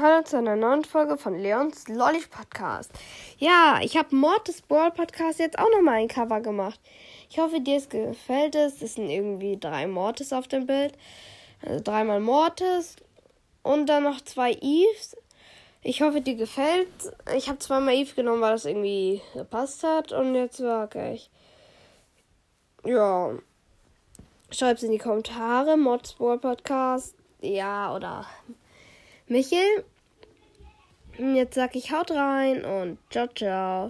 Hallo zu einer neuen Folge von Leons Lolly Podcast. Ja, ich habe Mortis Brawl Podcast jetzt auch nochmal ein Cover gemacht. Ich hoffe, dir gefällt es. Es sind irgendwie drei Mortis auf dem Bild. Also dreimal Mortis und dann noch zwei Eves. Ich hoffe, dir gefällt. Ich habe zweimal Eve genommen, weil das irgendwie gepasst hat. Und jetzt wage ich. Ja. Schreibt es in die Kommentare. Mortis Brawl Podcast. Ja, oder Michel. Jetzt sag ich haut rein und ciao, ciao.